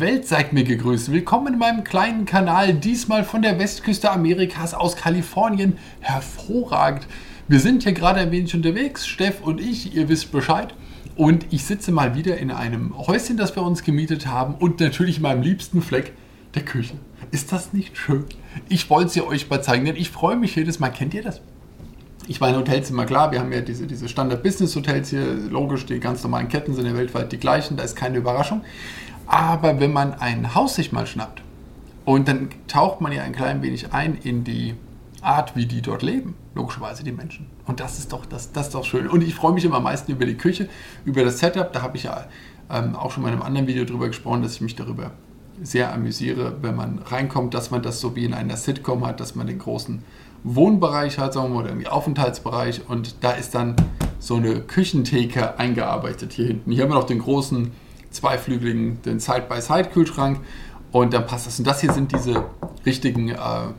Welt, seid mir gegrüßt. Willkommen in meinem kleinen Kanal, diesmal von der Westküste Amerikas aus Kalifornien. Hervorragend. Wir sind hier gerade ein wenig unterwegs, Steff und ich, ihr wisst Bescheid. Und ich sitze mal wieder in einem Häuschen, das wir uns gemietet haben und natürlich in meinem liebsten Fleck, der Küche. Ist das nicht schön? Ich wollte sie euch mal zeigen, denn ich freue mich jedes Mal. Kennt ihr das? Ich meine, Hotels sind immer klar, wir haben ja diese, diese Standard-Business-Hotels hier, logisch, die ganz normalen Ketten sind ja weltweit die gleichen, da ist keine Überraschung. Aber wenn man ein Haus sich mal schnappt und dann taucht man ja ein klein wenig ein in die Art, wie die dort leben, logischerweise die Menschen. Und das ist doch, das, das doch schön. Und ich freue mich immer am meisten über die Küche, über das Setup. Da habe ich ja ähm, auch schon mal in einem anderen Video drüber gesprochen, dass ich mich darüber sehr amüsiere, wenn man reinkommt, dass man das so wie in einer Sitcom hat, dass man den großen Wohnbereich hat, sagen wir mal, oder irgendwie Aufenthaltsbereich und da ist dann so eine Küchentheke eingearbeitet hier hinten. Hier haben wir noch den großen zweiflügeligen, den Side-by-Side-Kühlschrank und dann passt das. Und das hier sind diese richtigen, äh, ja,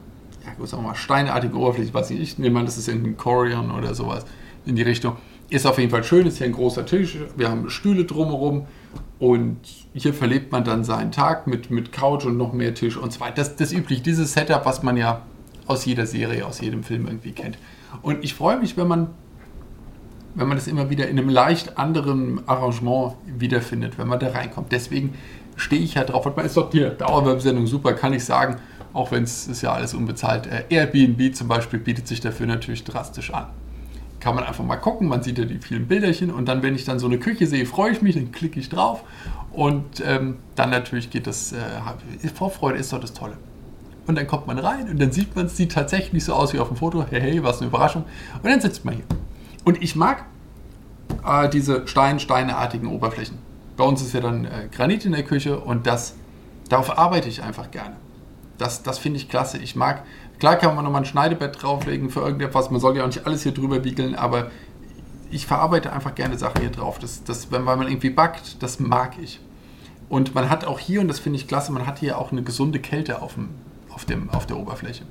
sagen wir mal, steinartigen Oberflächen, was ich nehme an, das ist irgendein Corian oder sowas in die Richtung. Ist auf jeden Fall schön, ist hier ein großer Tisch, wir haben Stühle drumherum und hier verlebt man dann seinen Tag mit, mit Couch und noch mehr Tisch und so weiter. Das, das üblich, dieses Setup, was man ja aus jeder Serie, aus jedem Film irgendwie kennt. Und ich freue mich, wenn man, wenn man das immer wieder in einem leicht anderen Arrangement wiederfindet, wenn man da reinkommt. Deswegen stehe ich ja drauf. Und man ist doch die Dauerwerbsendung super, kann ich sagen, auch wenn es ja alles unbezahlt. Äh, Airbnb zum Beispiel bietet sich dafür natürlich drastisch an. Kann man einfach mal gucken, man sieht ja die vielen Bilderchen und dann, wenn ich dann so eine Küche sehe, freue ich mich, dann klicke ich drauf und ähm, dann natürlich geht das, äh, Vorfreude ist doch das Tolle. Und dann kommt man rein und dann sieht man, es sieht tatsächlich so aus wie auf dem Foto. Hey, hey, was eine Überraschung. Und dann sitzt man hier. Und ich mag äh, diese Stein-steineartigen Oberflächen. Bei uns ist ja dann äh, Granit in der Küche und das, darauf arbeite ich einfach gerne. Das, das finde ich klasse. Ich mag, klar kann man nochmal ein Schneidebett drauflegen für irgendetwas. Man soll ja auch nicht alles hier drüber wiegeln, aber ich verarbeite einfach gerne Sachen hier drauf. Das, das, wenn man irgendwie backt, das mag ich. Und man hat auch hier, und das finde ich klasse, man hat hier auch eine gesunde Kälte auf dem, auf, dem, auf der Oberfläche.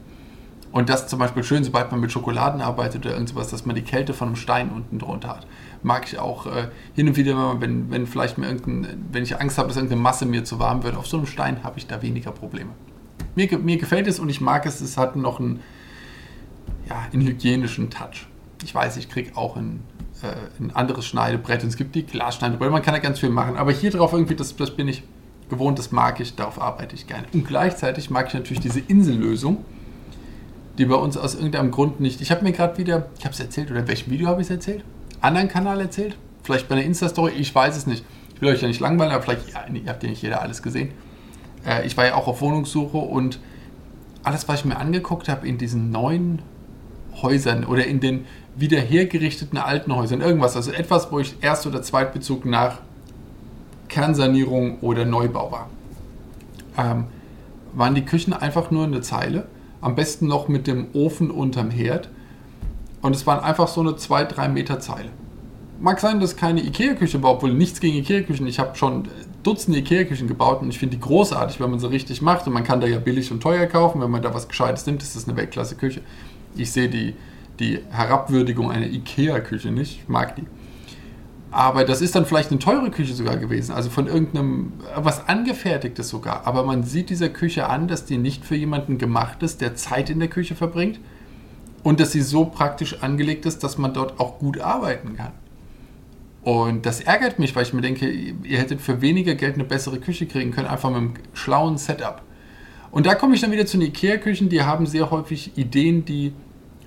Und das zum Beispiel schön, sobald man mit Schokoladen arbeitet oder irgendwas, dass man die Kälte von einem Stein unten drunter hat. Mag ich auch äh, hin und wieder, wenn, wenn vielleicht mir irgendein, wenn ich Angst habe, dass irgendeine Masse mir zu warm wird, auf so einem Stein habe ich da weniger Probleme. Mir, mir gefällt es und ich mag es, es hat noch einen, ja, einen hygienischen Touch. Ich weiß, ich kriege auch ein, äh, ein anderes Schneidebrett und es gibt die Glasschneidebretter, man kann da ganz viel machen, aber hier drauf irgendwie, das, das bin ich gewohnt, das mag ich, darauf arbeite ich gerne. Und gleichzeitig mag ich natürlich diese Insellösung, die bei uns aus irgendeinem Grund nicht. Ich habe mir gerade wieder, ich habe es erzählt, oder in welchem Video habe ich es erzählt? Anderen Kanal erzählt? Vielleicht bei einer Insta-Story, ich weiß es nicht. Ich will euch ja nicht langweilen, aber vielleicht, ja, ihr habt ja nicht jeder alles gesehen. Äh, ich war ja auch auf Wohnungssuche und alles, was ich mir angeguckt habe in diesen neuen Häusern oder in den wieder hergerichteten alten Häusern, irgendwas, also etwas, wo ich Erst- oder Zweitbezug nach Kernsanierung oder Neubau war. Ähm, waren die Küchen einfach nur eine Zeile, am besten noch mit dem Ofen unterm Herd. Und es waren einfach so eine 2-3 Meter Zeile. Mag sein, dass keine Ikea-Küche war, obwohl nichts gegen Ikea-Küchen. Ich habe schon Dutzende Ikea-Küchen gebaut und ich finde die großartig, wenn man sie richtig macht. Und man kann da ja billig und teuer kaufen. Wenn man da was Gescheites nimmt, ist das eine Weltklasse-Küche. Ich sehe die, die Herabwürdigung einer Ikea-Küche nicht. Ich mag die. Aber das ist dann vielleicht eine teure Küche sogar gewesen, also von irgendeinem, was angefertigtes sogar. Aber man sieht dieser Küche an, dass die nicht für jemanden gemacht ist, der Zeit in der Küche verbringt und dass sie so praktisch angelegt ist, dass man dort auch gut arbeiten kann. Und das ärgert mich, weil ich mir denke, ihr hättet für weniger Geld eine bessere Küche kriegen können, einfach mit einem schlauen Setup. Und da komme ich dann wieder zu den Ikea-Küchen, die haben sehr häufig Ideen, die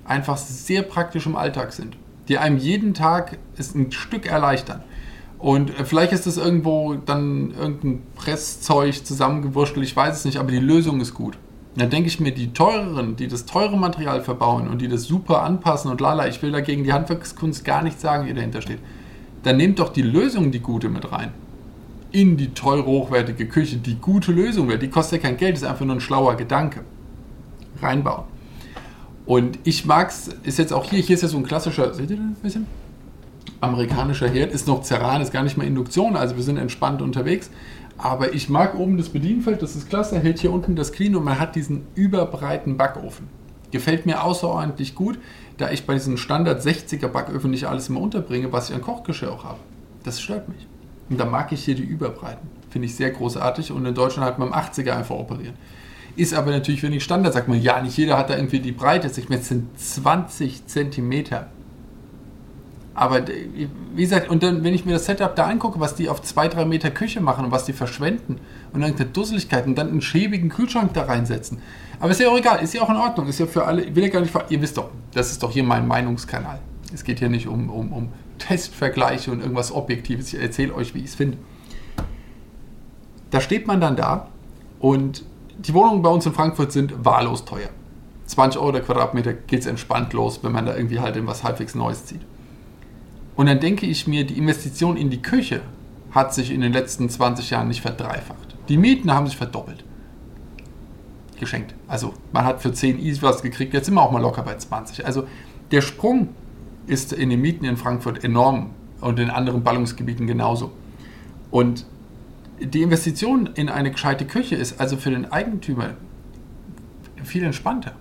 einfach sehr praktisch im Alltag sind die einem jeden Tag es ein Stück erleichtern. Und äh, vielleicht ist das irgendwo dann irgendein Presszeug zusammengewurschtelt, ich weiß es nicht, aber die Lösung ist gut. Da denke ich mir, die teureren, die das teure Material verbauen und die das super anpassen und lala, ich will dagegen die Handwerkskunst gar nicht sagen, die dahinter steht. Dann nehmt doch die Lösung, die gute, mit rein. In die teure, hochwertige Küche. Die gute Lösung, die kostet ja kein Geld, ist einfach nur ein schlauer Gedanke. Reinbauen. Und ich mag es, ist jetzt auch hier, hier ist ja so ein klassischer, seht ihr das ein bisschen? Amerikanischer Herd, ist noch Ceran, ist gar nicht mehr Induktion, also wir sind entspannt unterwegs. Aber ich mag oben das Bedienfeld, das ist klasse, hält hier unten das Clean und man hat diesen überbreiten Backofen. Gefällt mir außerordentlich gut, da ich bei diesen Standard 60er Backöfen nicht alles immer unterbringe, was ich an Kochgeschirr auch habe. Das stört mich. Und da mag ich hier die Überbreiten. Finde ich sehr großartig. Und in Deutschland hat man im 80er einfach operieren. Ist aber natürlich wenig Standard, sagt man, ja, nicht jeder hat da irgendwie die Breite. Ich meine, es sind 20 Zentimeter. Aber wie gesagt, und dann, wenn ich mir das Setup da angucke, was die auf 2-3 Meter Küche machen und was die verschwenden und dann irgendeine Dusseligkeit und dann einen schäbigen Kühlschrank da reinsetzen. Aber ist ja auch egal, ist ja auch in Ordnung, ist ja für alle, will ja gar nicht, ihr wisst doch, das ist doch hier mein Meinungskanal. Es geht hier nicht um, um, um Testvergleiche und irgendwas Objektives, ich erzähle euch, wie ich es finde. Da steht man dann da und die Wohnungen bei uns in Frankfurt sind wahllos teuer. 20 Euro der Quadratmeter geht es entspannt los, wenn man da irgendwie halt in was halbwegs Neues zieht. Und dann denke ich mir, die Investition in die Küche hat sich in den letzten 20 Jahren nicht verdreifacht. Die Mieten haben sich verdoppelt. Geschenkt. Also man hat für 10 Easy was gekriegt, jetzt sind wir auch mal locker bei 20. Also der Sprung ist in den Mieten in Frankfurt enorm und in anderen Ballungsgebieten genauso. Und die Investition in eine gescheite Küche ist also für den Eigentümer viel entspannter.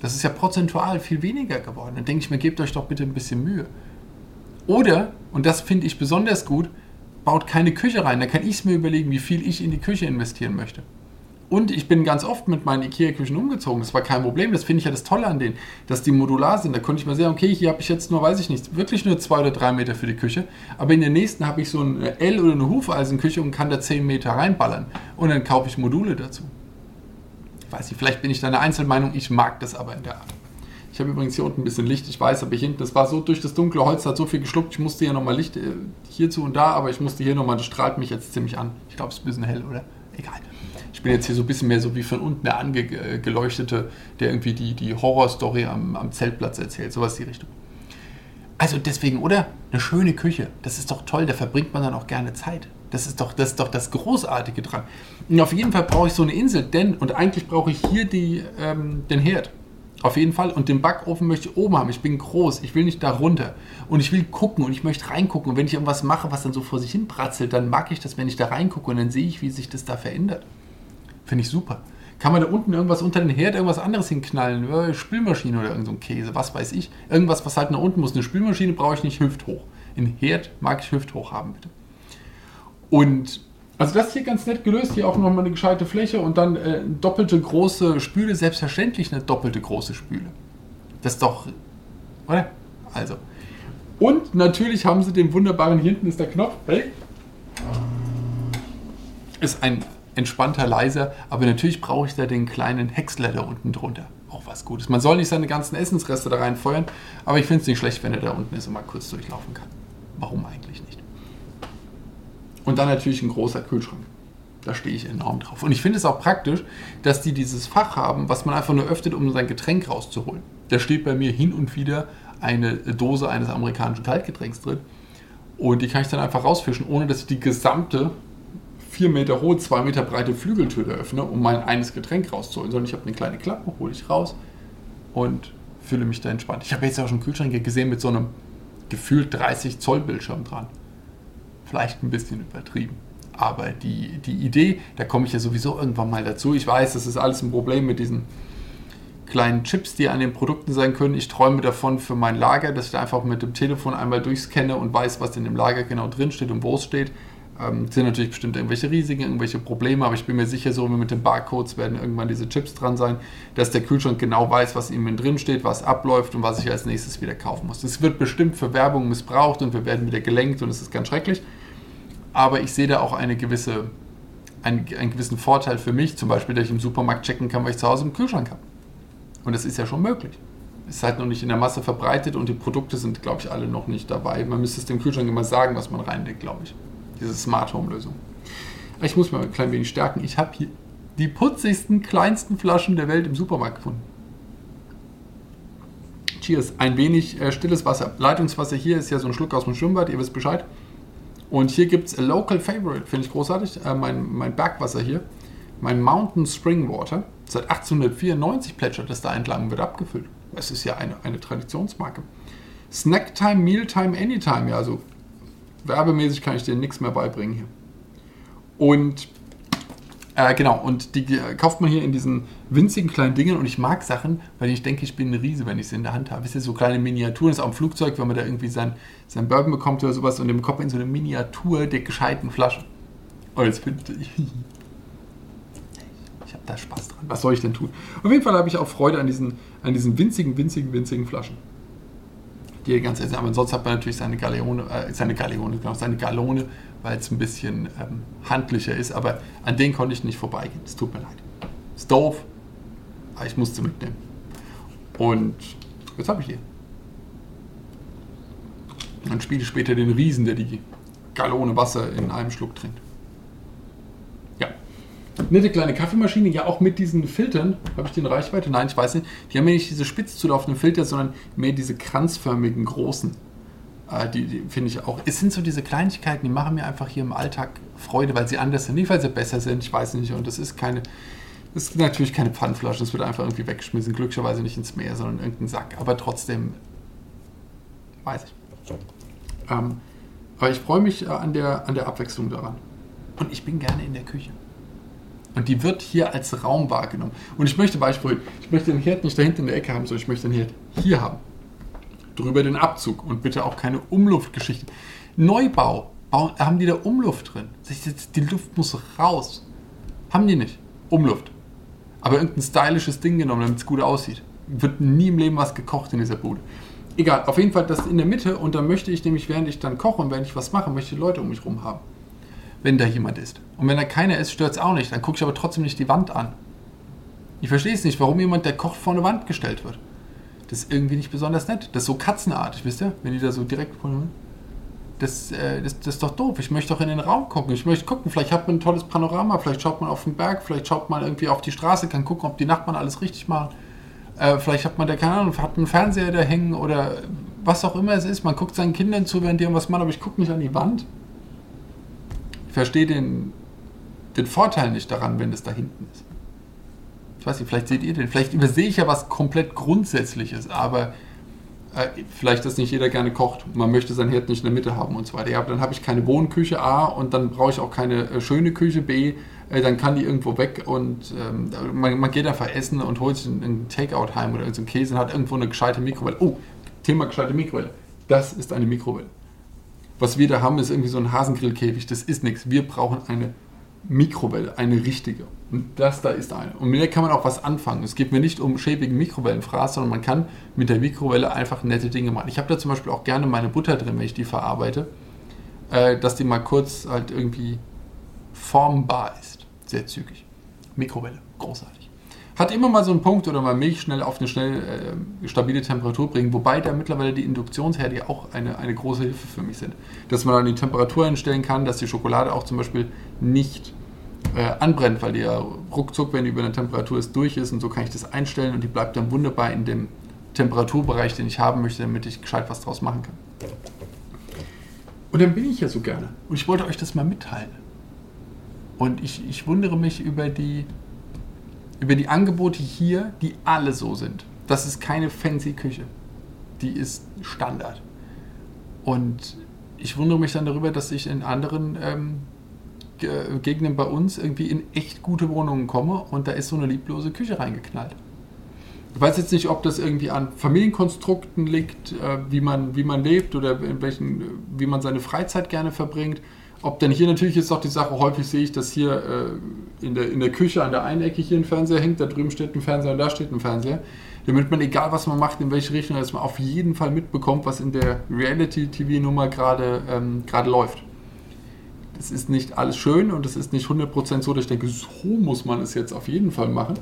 Das ist ja prozentual viel weniger geworden. Dann denke ich mir, gebt euch doch bitte ein bisschen Mühe. Oder, und das finde ich besonders gut, baut keine Küche rein. Da kann ich es mir überlegen, wie viel ich in die Küche investieren möchte. Und ich bin ganz oft mit meinen IKEA-Küchen umgezogen. Das war kein Problem. Das finde ich ja das Tolle an denen, dass die modular sind. Da konnte ich mal sagen, okay, hier habe ich jetzt nur, weiß ich nicht, wirklich nur zwei oder drei Meter für die Küche. Aber in der nächsten habe ich so eine L- oder eine Hufeisenküche und kann da zehn Meter reinballern. Und dann kaufe ich Module dazu. Ich weiß nicht, vielleicht bin ich da eine Einzelmeinung. Ich mag das aber in der Art. Ich habe übrigens hier unten ein bisschen Licht. Ich weiß, aber hier hinten, das war so durch das dunkle Holz, hat so viel geschluckt. Ich musste hier nochmal Licht äh, hierzu und da, aber ich musste hier nochmal, das strahlt mich jetzt ziemlich an. Ich glaube, es ist ein bisschen hell, oder? Egal ich bin jetzt hier so ein bisschen mehr so wie von unten der angeleuchtete, der irgendwie die, die Horrorstory am, am Zeltplatz erzählt, sowas die Richtung. Also deswegen, oder? Eine schöne Küche, das ist doch toll, da verbringt man dann auch gerne Zeit. Das ist doch das, ist doch das Großartige dran. Und auf jeden Fall brauche ich so eine Insel, denn, und eigentlich brauche ich hier die, ähm, den Herd. Auf jeden Fall. Und den Backofen möchte ich oben haben. Ich bin groß. Ich will nicht da runter. Und ich will gucken und ich möchte reingucken. Und wenn ich irgendwas mache, was dann so vor sich hin bratzelt, dann mag ich das, wenn ich da reingucke und dann sehe ich, wie sich das da verändert. Finde ich super. Kann man da unten irgendwas unter den Herd, irgendwas anderes hinknallen? Spülmaschine oder irgend so ein Käse, was weiß ich. Irgendwas, was halt nach unten muss. Eine Spülmaschine brauche ich nicht hüfthoch. Im Herd mag ich hüfthoch haben, bitte. Und also das hier ganz nett gelöst. Hier auch nochmal eine gescheite Fläche und dann äh, doppelte große Spüle. Selbstverständlich eine doppelte große Spüle. Das ist doch, oder? Also. Und natürlich haben sie den wunderbaren, hier hinten ist der Knopf. Hey. Ist ein entspannter, leiser, aber natürlich brauche ich da den kleinen Häcksler da unten drunter. Auch was Gutes. Man soll nicht seine ganzen Essensreste da reinfeuern, aber ich finde es nicht schlecht, wenn er da unten ist und mal kurz durchlaufen kann. Warum eigentlich nicht? Und dann natürlich ein großer Kühlschrank. Da stehe ich enorm drauf. Und ich finde es auch praktisch, dass die dieses Fach haben, was man einfach nur öffnet, um sein Getränk rauszuholen. Da steht bei mir hin und wieder eine Dose eines amerikanischen Kaltgetränks drin. Und die kann ich dann einfach rausfischen, ohne dass ich die gesamte 4 Meter hohe, 2 Meter breite Flügeltür öffne, um mein eines Getränk rauszuholen, sondern ich habe eine kleine Klappe, hole ich raus und fühle mich da entspannt. Ich habe jetzt auch schon Kühlschränke gesehen mit so einem gefühlt 30 Zoll Bildschirm dran. Vielleicht ein bisschen übertrieben. Aber die, die Idee, da komme ich ja sowieso irgendwann mal dazu. Ich weiß, das ist alles ein Problem mit diesen kleinen Chips, die an den Produkten sein können. Ich träume davon für mein Lager, dass ich da einfach mit dem Telefon einmal durchscanne und weiß, was in dem Lager genau drin steht und wo es steht. Ähm, sind natürlich bestimmt irgendwelche Risiken, irgendwelche Probleme, aber ich bin mir sicher, so wie mit den Barcodes werden irgendwann diese Chips dran sein, dass der Kühlschrank genau weiß, was ihm drin steht, was abläuft und was ich als nächstes wieder kaufen muss. Das wird bestimmt für Werbung missbraucht und wir werden wieder gelenkt und es ist ganz schrecklich. Aber ich sehe da auch eine gewisse, einen, einen gewissen Vorteil für mich, zum Beispiel, dass ich im Supermarkt checken kann, was ich zu Hause im Kühlschrank habe. Und das ist ja schon möglich. Es ist halt noch nicht in der Masse verbreitet und die Produkte sind, glaube ich, alle noch nicht dabei. Man müsste es dem Kühlschrank immer sagen, was man reinlegt, glaube ich diese Smart Home Lösung. Ich muss mal ein klein wenig stärken. Ich habe hier die putzigsten, kleinsten Flaschen der Welt im Supermarkt gefunden. Cheers. Ein wenig äh, stilles Wasser. Leitungswasser hier ist ja so ein Schluck aus dem Schwimmbad, ihr wisst Bescheid. Und hier gibt es Local Favorite, finde ich großartig. Äh, mein, mein Bergwasser hier. Mein Mountain Spring Water. Seit 1894 plätschert es da entlang, wird abgefüllt. Es ist ja eine, eine Traditionsmarke. Snacktime, Mealtime, Anytime. Ja, also werbemäßig kann ich dir nichts mehr beibringen hier. Und äh, genau, und die kauft man hier in diesen winzigen kleinen Dingen und ich mag Sachen, weil ich denke, ich bin eine Riese, wenn ich sie in der Hand habe. Wisst ihr, so kleine Miniaturen, das ist auch im Flugzeug, wenn man da irgendwie sein, sein Bourbon bekommt oder sowas und im Kopf in so eine Miniatur der gescheiten Flasche. Und jetzt bin ich. Ich habe da Spaß dran. Was soll ich denn tun? Auf jeden Fall habe ich auch Freude an diesen, an diesen winzigen, winzigen, winzigen Flaschen. Die ganz essen. Aber sonst hat man natürlich seine Galeone, äh, seine Galeone, genau, seine Galone, weil es ein bisschen ähm, handlicher ist. Aber an denen konnte ich nicht vorbeigehen. Es tut mir leid. Ist doof, aber ich musste mitnehmen. Und jetzt habe ich die. Dann spiele ich später den Riesen, der die Gallone Wasser in einem Schluck trinkt. Nette kleine Kaffeemaschine, ja auch mit diesen Filtern. Habe ich die in Reichweite? Nein, ich weiß nicht. Die haben ja nicht diese spitz zulaufenden Filter, sondern mehr diese kranzförmigen großen. Äh, die, die finde ich auch. Es sind so diese Kleinigkeiten, die machen mir einfach hier im Alltag Freude, weil sie anders sind. Nicht, weil sie besser sind, ich weiß nicht. Und das ist keine. Das ist natürlich keine Pfandflasche, das wird einfach irgendwie weggeschmissen. Glücklicherweise nicht ins Meer, sondern in irgendeinen Sack. Aber trotzdem, weiß ich. Ähm, aber ich freue mich äh, an, der, an der Abwechslung daran. Und ich bin gerne in der Küche. Und die wird hier als Raum wahrgenommen. Und ich möchte Beispiel, ich möchte den Herd nicht da hinten in der Ecke haben, sondern ich möchte den Herd hier haben. Drüber den Abzug und bitte auch keine Umluftgeschichte. Neubau, haben die da Umluft drin? Die Luft muss raus. Haben die nicht. Umluft aber irgendein stylisches Ding genommen, damit es gut aussieht. Wird nie im Leben was gekocht in dieser Bude. Egal, auf jeden Fall das in der Mitte und dann möchte ich nämlich, während ich dann koche und während ich was mache, möchte Leute um mich rum haben. Wenn da jemand ist. Und wenn da keiner ist, stört es auch nicht. Dann gucke ich aber trotzdem nicht die Wand an. Ich verstehe es nicht, warum jemand, der kocht, vor eine Wand gestellt wird. Das ist irgendwie nicht besonders nett. Das ist so katzenartig, wisst ihr? Wenn die da so direkt vor das, äh, das, das, ist doch doof. Ich möchte doch in den Raum gucken. Ich möchte gucken, vielleicht hat man ein tolles Panorama, vielleicht schaut man auf den Berg, vielleicht schaut man irgendwie auf die Straße, kann gucken, ob die Nachbarn alles richtig machen. Äh, vielleicht hat man da, keine Ahnung, hat einen Fernseher da hängen oder was auch immer es ist. Man guckt seinen Kindern zu, während die irgendwas machen, aber ich gucke nicht an die Wand. Verstehe den, den Vorteil nicht daran, wenn es da hinten ist. Ich weiß nicht, vielleicht seht ihr den. Vielleicht übersehe ich ja was komplett Grundsätzliches, aber äh, vielleicht, dass nicht jeder gerne kocht. Man möchte sein Herd nicht in der Mitte haben und so weiter. Ja, dann habe ich keine Wohnküche A und dann brauche ich auch keine äh, schöne Küche B. Äh, dann kann die irgendwo weg und ähm, man, man, geht einfach essen und holt sich einen Takeout heim oder irgendeinen Käse und hat irgendwo eine gescheite Mikrowelle. Oh, Thema gescheite Mikrowelle. Das ist eine Mikrowelle. Was wir da haben, ist irgendwie so ein Hasengrillkäfig. Das ist nichts. Wir brauchen eine Mikrowelle, eine richtige. Und das da ist eine. Und mit der kann man auch was anfangen. Es geht mir nicht um schäbigen Mikrowellenfraß, sondern man kann mit der Mikrowelle einfach nette Dinge machen. Ich habe da zum Beispiel auch gerne meine Butter drin, wenn ich die verarbeite, äh, dass die mal kurz halt irgendwie formbar ist. Sehr zügig. Mikrowelle, großartig. Hat immer mal so einen Punkt oder mal Milch schnell auf eine schnell äh, stabile Temperatur bringen, wobei da mittlerweile die Induktionsherde auch eine, eine große Hilfe für mich sind. Dass man dann die Temperatur einstellen kann, dass die Schokolade auch zum Beispiel nicht äh, anbrennt, weil die ja ruckzuck, wenn die über eine Temperatur ist, durch ist und so kann ich das einstellen und die bleibt dann wunderbar in dem Temperaturbereich, den ich haben möchte, damit ich gescheit was draus machen kann. Und dann bin ich ja so gerne. Und ich wollte euch das mal mitteilen. Und ich, ich wundere mich über die über die Angebote hier, die alle so sind. Das ist keine fancy Küche. Die ist Standard. Und ich wundere mich dann darüber, dass ich in anderen ähm, Gegenden bei uns irgendwie in echt gute Wohnungen komme und da ist so eine lieblose Küche reingeknallt. Ich weiß jetzt nicht, ob das irgendwie an Familienkonstrukten liegt, äh, wie, man, wie man lebt oder in welchen, wie man seine Freizeit gerne verbringt ob denn hier natürlich ist doch die Sache, häufig sehe ich, dass hier äh, in, der, in der Küche an der einen Ecke hier ein Fernseher hängt, da drüben steht ein Fernseher und da steht ein Fernseher. Damit man, egal was man macht, in welche Richtung, dass man auf jeden Fall mitbekommt, was in der Reality-TV-Nummer gerade ähm, läuft. Das ist nicht alles schön und es ist nicht 100% so, dass ich denke, so muss man es jetzt auf jeden Fall machen.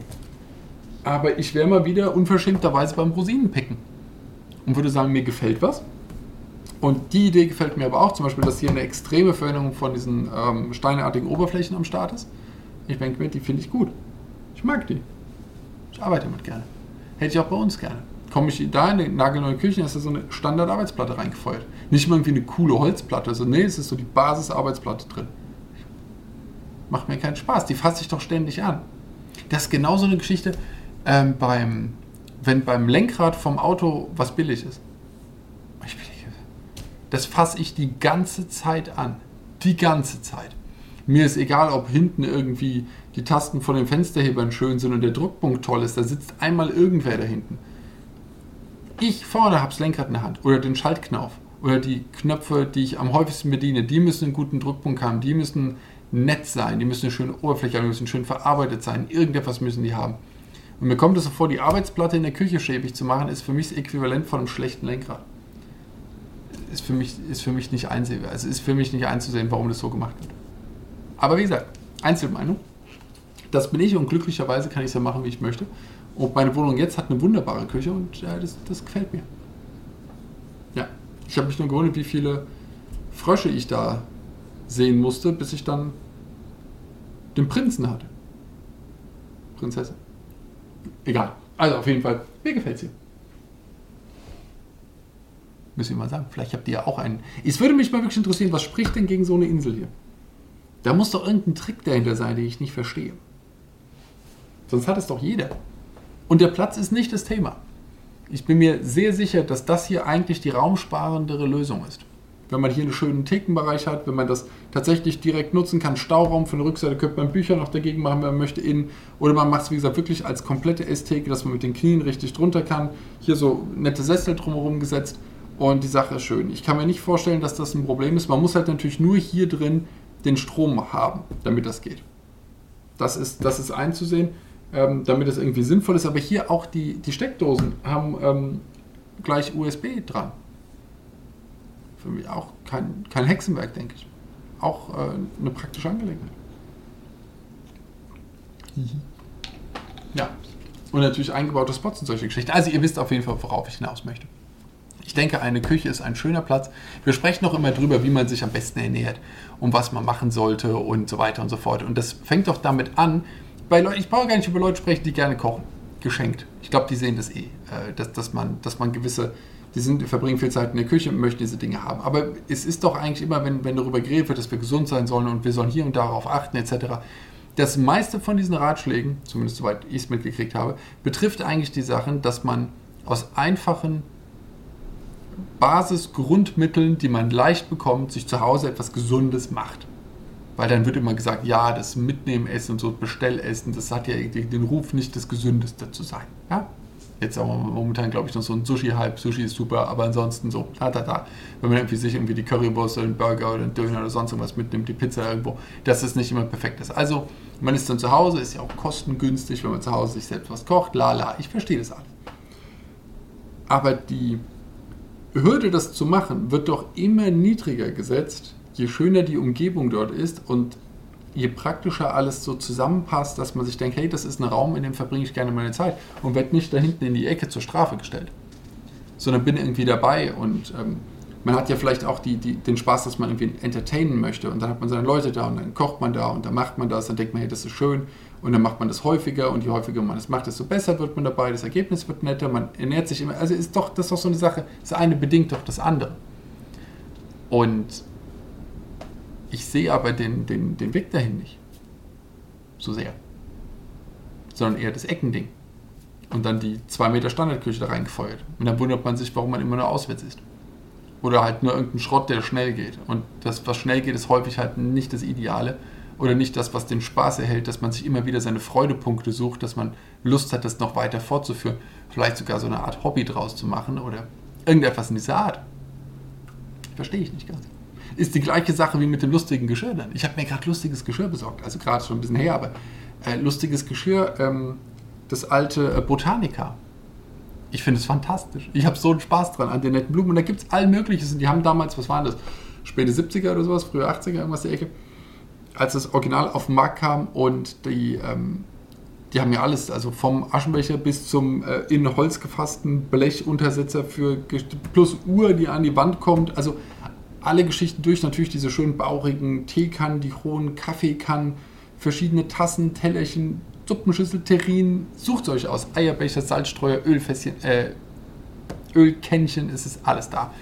Aber ich wäre mal wieder unverschämterweise beim Rosinenpicken und würde sagen, mir gefällt was und die Idee gefällt mir aber auch, zum Beispiel, dass hier eine extreme Veränderung von diesen ähm, steinartigen Oberflächen am Start ist. Ich denke mir, die finde ich gut. Ich mag die. Ich arbeite damit gerne. Hätte ich auch bei uns gerne. Komme ich da in die nagelneue Küche, ist da so eine Standardarbeitsplatte reingefeuert. Nicht mal irgendwie eine coole Holzplatte. So, nee, es ist so die Basisarbeitsplatte drin. Macht mir keinen Spaß. Die fasse ich doch ständig an. Das ist genauso eine Geschichte ähm, beim, wenn beim Lenkrad vom Auto was billig ist. Das fasse ich die ganze Zeit an. Die ganze Zeit. Mir ist egal, ob hinten irgendwie die Tasten von den Fensterhebern schön sind und der Druckpunkt toll ist. Da sitzt einmal irgendwer da hinten. Ich vorne habe das Lenkrad in der Hand oder den Schaltknauf oder die Knöpfe, die ich am häufigsten bediene. Die müssen einen guten Druckpunkt haben. Die müssen nett sein, die müssen eine schöne Oberfläche haben, die müssen schön verarbeitet sein, irgendetwas müssen die haben. Und mir kommt es so vor, die Arbeitsplatte in der Küche schäbig zu machen, ist für mich das Äquivalent von einem schlechten Lenkrad. Ist für mich, ist für mich nicht einsehbar. Also ist für mich nicht einzusehen, warum das so gemacht wird. Aber wie gesagt, Einzelmeinung. Das bin ich und glücklicherweise kann ich es ja machen, wie ich möchte. Und meine Wohnung jetzt hat eine wunderbare Küche und ja, das, das gefällt mir. Ja, ich habe mich nur gewundert, wie viele Frösche ich da sehen musste, bis ich dann den Prinzen hatte. Prinzessin. Egal. Also auf jeden Fall, mir gefällt sie. Müssen wir mal sagen. Vielleicht habt ihr ja auch einen. Es würde mich mal wirklich interessieren, was spricht denn gegen so eine Insel hier? Da muss doch irgendein Trick dahinter sein, den ich nicht verstehe. Sonst hat es doch jeder. Und der Platz ist nicht das Thema. Ich bin mir sehr sicher, dass das hier eigentlich die raumsparendere Lösung ist. Wenn man hier einen schönen Thekenbereich hat, wenn man das tatsächlich direkt nutzen kann, Stauraum von der Rückseite könnte man Bücher noch dagegen machen, wenn man möchte, innen. Oder man macht es, wie gesagt, wirklich als komplette Estheke, dass man mit den Knien richtig drunter kann. Hier so nette Sessel drumherum gesetzt und die Sache ist schön. Ich kann mir nicht vorstellen, dass das ein Problem ist. Man muss halt natürlich nur hier drin den Strom haben, damit das geht. Das ist, das ist einzusehen, ähm, damit das irgendwie sinnvoll ist. Aber hier auch die, die Steckdosen haben ähm, gleich USB dran. Für mich auch kein, kein Hexenwerk, denke ich. Auch äh, eine praktische Angelegenheit. Ja. Und natürlich eingebaute Spots und solche Geschichten. Also ihr wisst auf jeden Fall, worauf ich hinaus möchte. Ich denke, eine Küche ist ein schöner Platz. Wir sprechen noch immer drüber, wie man sich am besten ernährt und was man machen sollte und so weiter und so fort. Und das fängt doch damit an, bei Leuten, ich brauche gar nicht über Leute sprechen, die gerne kochen. Geschenkt. Ich glaube, die sehen das eh, äh, dass, dass, man, dass man gewisse, die sind, verbringen viel Zeit in der Küche und möchten diese Dinge haben. Aber es ist doch eigentlich immer, wenn, wenn darüber geredet wird, dass wir gesund sein sollen und wir sollen hier und darauf achten etc., das meiste von diesen Ratschlägen, zumindest soweit ich es mitgekriegt habe, betrifft eigentlich die Sachen, dass man aus einfachen Basisgrundmitteln, die man leicht bekommt, sich zu Hause etwas Gesundes macht. Weil dann wird immer gesagt, ja, das Mitnehmen essen und so Bestellessen, das hat ja den Ruf, nicht das Gesündeste zu sein. Ja? Jetzt auch momentan, glaube ich, noch so ein Sushi-Hype. Sushi ist super, aber ansonsten so, da, da, da. Wenn man irgendwie sich irgendwie die Currywurst oder den Burger oder den Döner oder sonst irgendwas mitnimmt, die Pizza irgendwo, dass es nicht immer perfekt ist. Also, man ist dann zu Hause, ist ja auch kostengünstig, wenn man zu Hause sich selbst was kocht, lala. Ich verstehe das alles. Aber die Hürde, das zu machen, wird doch immer niedriger gesetzt, je schöner die Umgebung dort ist und je praktischer alles so zusammenpasst, dass man sich denkt, hey, das ist ein Raum, in dem verbringe ich gerne meine Zeit und werde nicht da hinten in die Ecke zur Strafe gestellt, sondern bin irgendwie dabei und ähm, man hat ja vielleicht auch die, die, den Spaß, dass man irgendwie entertainen möchte und dann hat man seine Leute da und dann kocht man da und dann macht man das, dann denkt man, hey, das ist schön und dann macht man das häufiger und je häufiger man das macht, desto besser wird man dabei, das Ergebnis wird netter, man ernährt sich immer. Also ist doch, das ist doch so eine Sache, das eine bedingt doch das andere. Und ich sehe aber den, den, den Weg dahin nicht so sehr, sondern eher das Eckending. Und dann die 2 Meter Standardküche da reingefeuert. Und dann wundert man sich, warum man immer nur auswärts ist. Oder halt nur irgendein Schrott, der schnell geht. Und das, was schnell geht, ist häufig halt nicht das Ideale oder nicht das, was den Spaß erhält, dass man sich immer wieder seine Freudepunkte sucht, dass man Lust hat, das noch weiter fortzuführen, vielleicht sogar so eine Art Hobby draus zu machen oder irgendetwas in dieser Art. Verstehe ich nicht ganz. Ist die gleiche Sache wie mit dem lustigen Geschirr dann. Ich habe mir gerade lustiges Geschirr besorgt, also gerade schon ein bisschen her, aber äh, lustiges Geschirr, ähm, das alte äh, Botanica. Ich finde es fantastisch. Ich habe so einen Spaß dran an den netten Blumen. Und da gibt es all Mögliches. Und die haben damals, was waren das? Späte 70er oder sowas, frühe 80er, irgendwas der Ecke als das Original auf den Markt kam und die, ähm, die haben ja alles, also vom Aschenbecher bis zum äh, in Holz gefassten Blechuntersetzer für plus Uhr, die an die Wand kommt. Also alle Geschichten durch, natürlich diese schönen bauchigen Teekannen, die hohen Kaffeekannen, verschiedene Tassen, Tellerchen, Suppenschüssel, Terrinen, sucht euch aus. Eierbecher, Salzstreuer, Ölfässchen, äh, Ölkännchen, es ist alles da.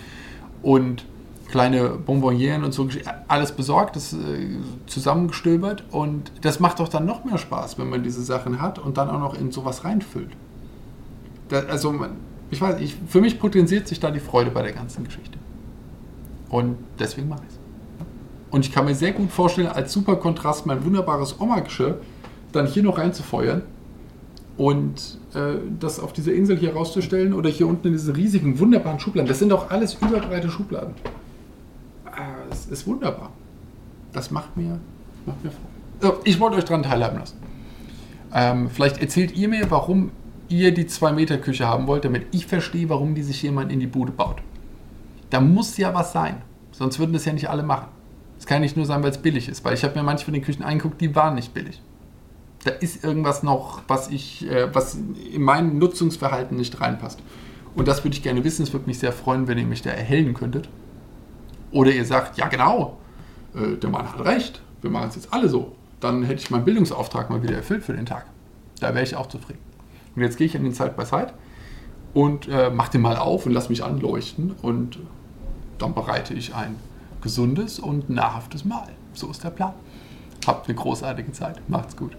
Und kleine Bonbonnieren und so, alles besorgt, das äh, zusammengestöbert und das macht doch dann noch mehr Spaß, wenn man diese Sachen hat und dann auch noch in sowas reinfüllt. Das, also, ich weiß, ich, für mich potenziert sich da die Freude bei der ganzen Geschichte. Und deswegen mache ich es. Und ich kann mir sehr gut vorstellen, als super Kontrast mein wunderbares Oma-Geschirr dann hier noch reinzufeuern und äh, das auf dieser Insel hier rauszustellen oder hier unten in diese riesigen, wunderbaren Schubladen. Das sind auch alles überbreite Schubladen ist wunderbar. Das macht mir Macht mir Freude. So, ich wollte euch daran teilhaben lassen. Ähm, vielleicht erzählt ihr mir, warum ihr die 2-Meter-Küche haben wollt, damit ich verstehe, warum die sich jemand in die Bude baut. Da muss ja was sein. Sonst würden das ja nicht alle machen. Es kann nicht nur sein, weil es billig ist, weil ich habe mir manche von den Küchen angeguckt, die waren nicht billig. Da ist irgendwas noch, was ich, äh, was in mein Nutzungsverhalten nicht reinpasst. Und das würde ich gerne wissen. Es würde mich sehr freuen, wenn ihr mich da erhellen könntet. Oder ihr sagt, ja genau, äh, der Mann hat recht, wir machen es jetzt alle so. Dann hätte ich meinen Bildungsauftrag mal wieder erfüllt für den Tag. Da wäre ich auch zufrieden. Und jetzt gehe ich an den Side by Side und äh, mache den mal auf und lass mich anleuchten und dann bereite ich ein gesundes und nahrhaftes Mahl. So ist der Plan. Habt eine großartige Zeit. Macht's gut.